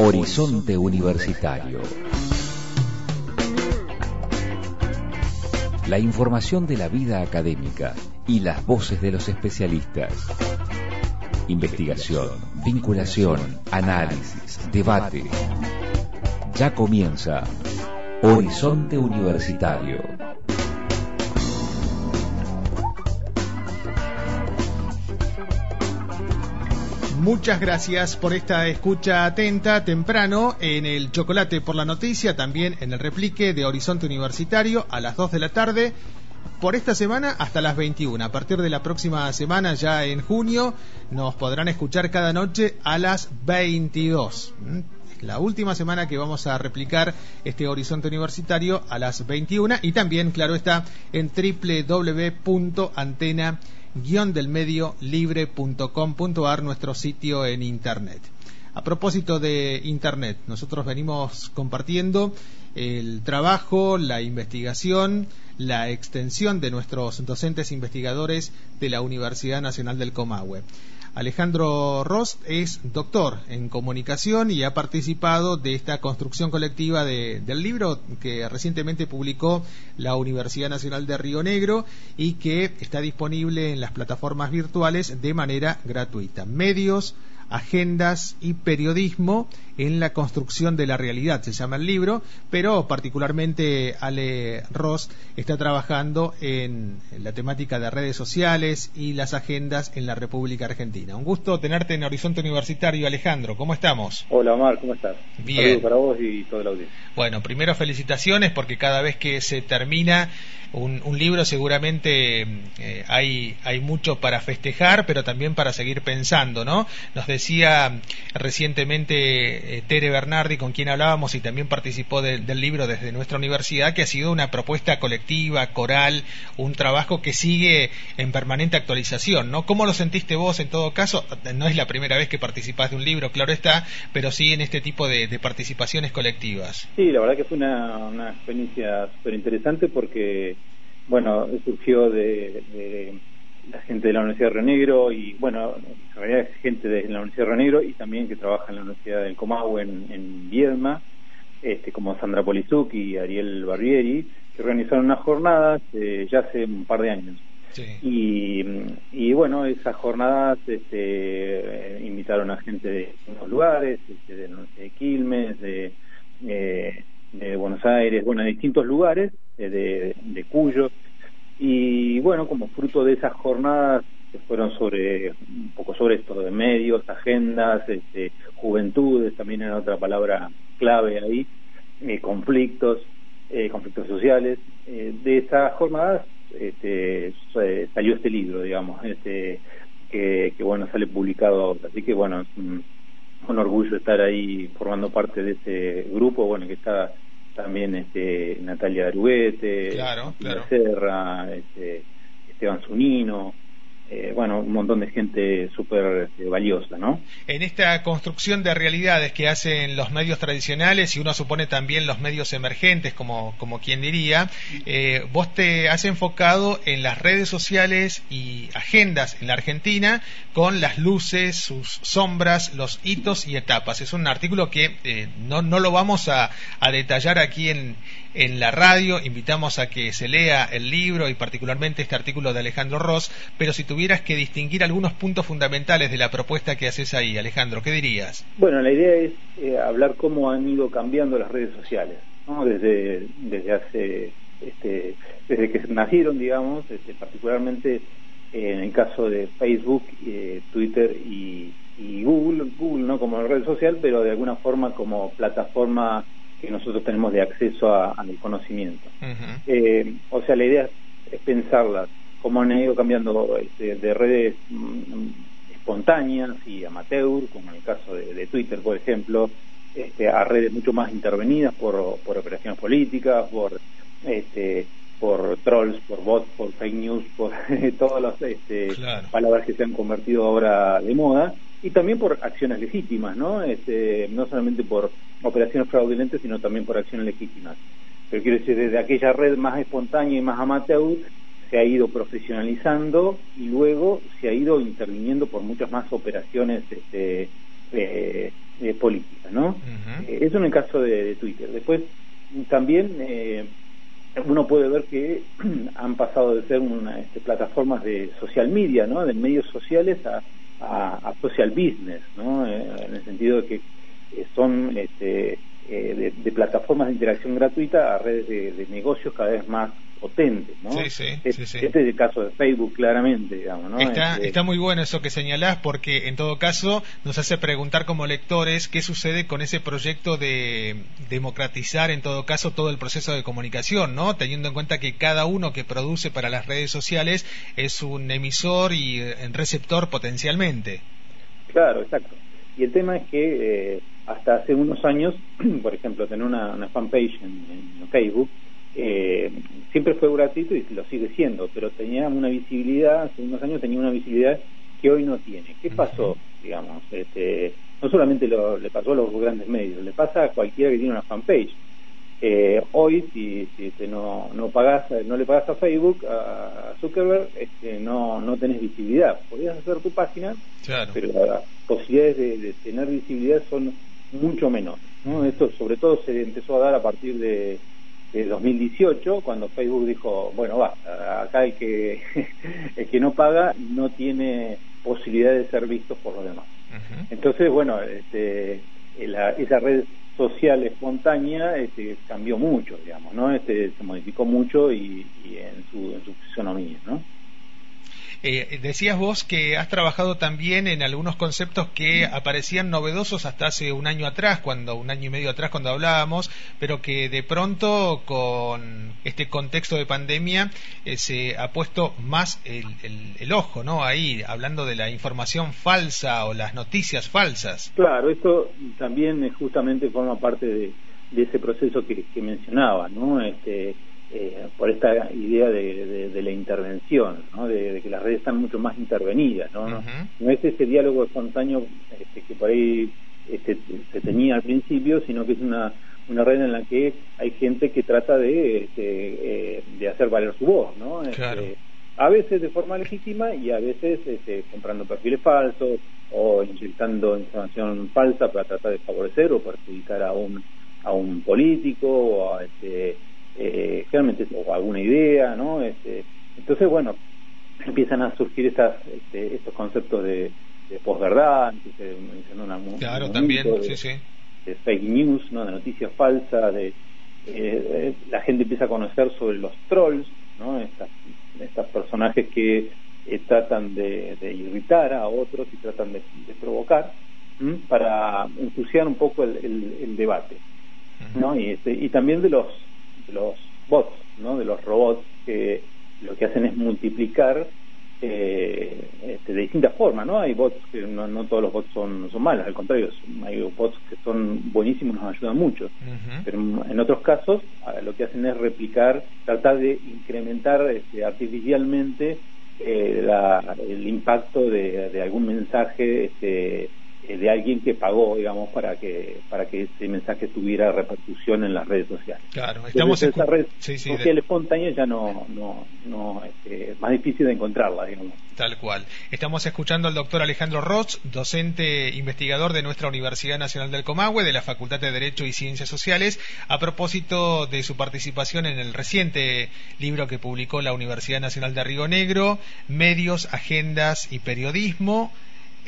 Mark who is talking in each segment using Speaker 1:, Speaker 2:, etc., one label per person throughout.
Speaker 1: Horizonte Universitario. La información de la vida académica y las voces de los especialistas. Investigación, vinculación, análisis, debate. Ya comienza Horizonte Universitario.
Speaker 2: Muchas gracias por esta escucha atenta temprano en el Chocolate por la Noticia, también en el replique de Horizonte Universitario a las 2 de la tarde. Por esta semana hasta las 21. A partir de la próxima semana, ya en junio, nos podrán escuchar cada noche a las 22 la última semana que vamos a replicar este horizonte universitario a las 21 y también, claro está, en www.antena del medio libre.com.ar, nuestro sitio en Internet. A propósito de Internet, nosotros venimos compartiendo el trabajo, la investigación, la extensión de nuestros docentes investigadores de la Universidad Nacional del Comahue. Alejandro Rost es doctor en comunicación y ha participado de esta construcción colectiva del libro que recientemente publicó la Universidad Nacional de Río Negro y que está disponible en las plataformas virtuales de manera gratuita. Medios, agendas y periodismo en la construcción de la realidad, se llama el libro, pero particularmente Ale Ross está trabajando en, la temática de redes sociales y las agendas en la República Argentina. Un gusto tenerte en Horizonte Universitario, Alejandro. ¿Cómo estamos?
Speaker 3: Hola, Omar, ¿cómo estás?
Speaker 2: Bien. Saludos
Speaker 3: para vos y toda la audiencia.
Speaker 2: Bueno, primero felicitaciones porque cada vez que se termina un, libro seguramente eh, hay, hay mucho para festejar, pero también para seguir pensando, ¿no? Nos decía recientemente eh, Tere Bernardi, con quien hablábamos y también participó del libro desde nuestra universidad, que ha sido una propuesta colectiva, coral, un trabajo que sigue en permanente actualización, ¿no? ¿Cómo lo sentiste vos en todo caso? No es la primera vez que participás de un libro, claro está, pero sí en este tipo de, participaciones colectivas.
Speaker 3: Sí, la verdad que fue una, experiencia súper interesante porque bueno, surgió de, la gente de la Universidad de Río Negro y, bueno, en realidad es gente de la Universidad de Río Negro y también que trabaja en la Universidad del Comahue en, en Viedma, este, como Sandra Polizuk y Ariel Barbieri, que organizaron unas jornadas eh, ya hace un par de años. Y, y, bueno, esas jornadas este, invitaron a gente de unos lugares, este, de, de Quilmes, de, eh, de Buenos Aires, bueno, de distintos lugares, de, de Cuyo. Y bueno, como fruto de esas jornadas que fueron sobre un poco sobre esto de medios, agendas, este, juventudes, también era otra palabra clave ahí, eh, conflictos, eh, conflictos sociales. Eh, de esas jornadas este, salió este libro, digamos, este, que, bueno, sale publicado Así que bueno, es un, un orgullo estar ahí formando parte de ese grupo, bueno, que está también este, Natalia Aruguete,
Speaker 2: claro, claro.
Speaker 3: Serra, este, Esteban Zunino, eh, bueno, un montón de gente súper este, valiosa, ¿no?
Speaker 2: En esta construcción de realidades que hacen los medios tradicionales y uno supone también los medios emergentes, como, como quien diría, eh, vos te has enfocado en las redes sociales y agendas en la Argentina con las luces, sus sombras, los hitos y etapas. Es un artículo que eh, no, no lo vamos a, a detallar aquí en, en la radio. Invitamos a que se lea el libro y particularmente este artículo de Alejandro Ross. Pero si tuvieras que distinguir algunos puntos fundamentales de la propuesta que haces ahí, Alejandro, ¿qué dirías?
Speaker 3: Bueno, la idea es eh, hablar cómo han ido cambiando las redes sociales, ¿no? Desde, desde hace, este, desde que nacieron, digamos, este, particularmente en el caso de Facebook, eh, Twitter y, y Google, Google no como red social, pero de alguna forma como plataforma que nosotros tenemos de acceso al conocimiento. eh, o sea, la idea es pensarlas como han ido cambiando este, de redes mm, espontáneas y amateur, como en el caso de, Twitter, por ejemplo, este, a redes mucho más intervenidas por, por operaciones políticas, por este, por trolls, por bots, por fake news, por todas las este, palabras que se han convertido ahora de moda y también por acciones legítimas, ¿no? Este, no solamente por operaciones fraudulentes, sino también por acciones legítimas. Pero quiero decir, desde aquella red más espontánea y más amateur se ha ido profesionalizando y luego se ha ido interviniendo por muchas más operaciones este, eh, políticas, ¿no? eso en el caso de, Twitter. Después, también eh, uno puede ver que han pasado de ser una, este, plataformas de social media, ¿no? de medios sociales a, a, social business, ¿no? Eh, en el sentido de que eh, son este, eh, de, plataformas de interacción gratuita a redes de, negocios cada vez más potentes, ¿no?
Speaker 2: Sí, sí,
Speaker 3: este,
Speaker 2: sí,
Speaker 3: este, es el caso de Facebook, claramente, digamos, ¿no?
Speaker 2: Está, este, está muy bueno eso que señalás, porque en todo caso nos hace preguntar como lectores qué sucede con ese proyecto de democratizar, en todo caso, todo el proceso de comunicación, ¿no? Teniendo en cuenta que cada uno que produce para las redes sociales es un emisor y un receptor potencialmente.
Speaker 3: Claro, exacto. Y el tema es que eh, hasta hace unos años, por ejemplo, tener una, fanpage en, Facebook, eh, siempre fue gratuito y lo sigue siendo, pero tenía una visibilidad, hace unos años tenía una visibilidad que hoy no tiene. ¿Qué pasó? Digamos, este, no solamente le pasó a los grandes medios, le pasa a cualquiera que tiene una fanpage. Eh, hoy, si, si este, no, no, pagas, no le pagas a Facebook, a Zuckerberg, este, no, no tenés visibilidad. Podrías hacer tu página, pero las posibilidades de, tener visibilidad son mucho menos. ¿no? Esto sobre todo se empezó a dar a partir de, 2018, cuando Facebook dijo, bueno, va, acá el que, el que no paga no tiene posibilidad de ser visto por los demás. Entonces, bueno, este, esa red social espontánea este, cambió mucho, digamos, ¿no? Este, se modificó mucho y, en, su, en su fisonomía, ¿no?
Speaker 2: Eh, decías vos que has trabajado también en algunos conceptos que aparecían novedosos hasta hace un año atrás, cuando un año y medio atrás cuando hablábamos, pero que de pronto con este contexto de pandemia eh, se ha puesto más el, el, ojo, ¿no? Ahí hablando de la información falsa o las noticias falsas.
Speaker 3: Claro, esto también justamente forma parte de, de ese proceso que, que mencionaba, ¿no? Este, eh, por esta idea de, de, la intervención, ¿no? de, que las redes están mucho más intervenidas. No, no, es ese diálogo espontáneo este, que por ahí este, se tenía al principio, sino que es una, una red en la que hay gente que trata de, este, eh, de hacer valer su voz. ¿no? Este, a veces de forma legítima y a veces este, comprando perfiles falsos o inyectando información falsa para tratar de favorecer o perjudicar a un a un político o a este eh, generalmente o alguna idea, ¿no? Este, entonces, bueno, empiezan a surgir estas, este, estos conceptos de, de posverdad,
Speaker 2: claro, también, sí, sí.
Speaker 3: de fake news, ¿no? de noticias falsas, de eh, la gente empieza a conocer sobre los trolls, ¿no? Estas, estos personajes que eh, tratan de, de, irritar a otros y tratan de, provocar para ensuciar un poco el, el, debate, ¿no? Y, este, y también de los los bots, ¿no? de los robots que lo que hacen es multiplicar eh, este, de distintas formas, ¿no? Hay bots que no, no todos los bots son, son malos, al contrario, hay bots que son buenísimos, nos ayudan mucho, pero en otros casos lo que hacen es replicar, tratar de incrementar este, artificialmente eh, la, el impacto de, de algún mensaje este, de alguien que pagó, digamos, para que para que ese mensaje tuviera repercusión en las redes sociales.
Speaker 2: Claro, estamos en
Speaker 3: esa red social espontánea ya no no no este, más difícil de encontrarla, digamos.
Speaker 2: Tal cual. Estamos escuchando al doctor Alejandro Ross, docente investigador de nuestra Universidad Nacional del Comahue, de la Facultad de Derecho y Ciencias Sociales, a propósito de su participación en el reciente libro que publicó la Universidad Nacional de Río Negro, Medios, Agendas y Periodismo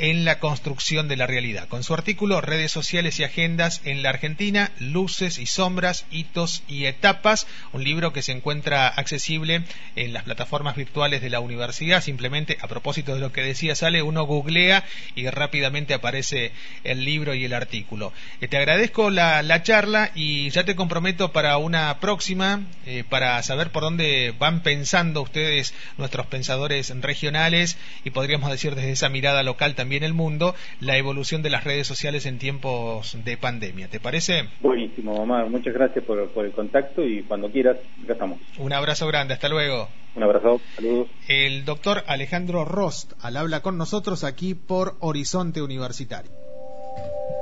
Speaker 2: en la construcción de la realidad, con su artículo Redes sociales y agendas en la Argentina, luces y sombras, hitos y etapas, un libro que se encuentra accesible en las plataformas virtuales de la universidad, simplemente a propósito de lo que decía Sale, uno googlea y rápidamente aparece el libro y el artículo. Eh, te agradezco la, charla y ya te comprometo para una próxima, eh, para saber por dónde van pensando ustedes, nuestros pensadores regionales, y podríamos decir desde esa mirada local también en el mundo la evolución de las redes sociales en tiempos de pandemia. ¿Te parece?
Speaker 3: Buenísimo, Omar. Muchas gracias por, el contacto y cuando quieras, ya estamos.
Speaker 2: Un abrazo grande. Hasta luego.
Speaker 3: Un abrazo. Saludos.
Speaker 2: El doctor Alejandro Rost al habla con nosotros aquí por Horizonte Universitario.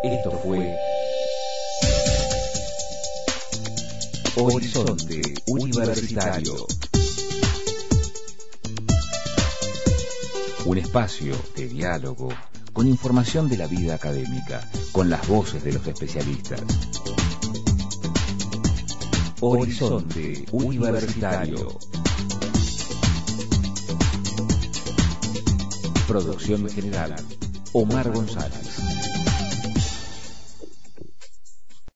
Speaker 1: Esto fue Horizonte Universitario. Un espacio de diálogo con información de la vida académica, con las voces de los especialistas. Horizonte Universitario. Producción general, Omar González.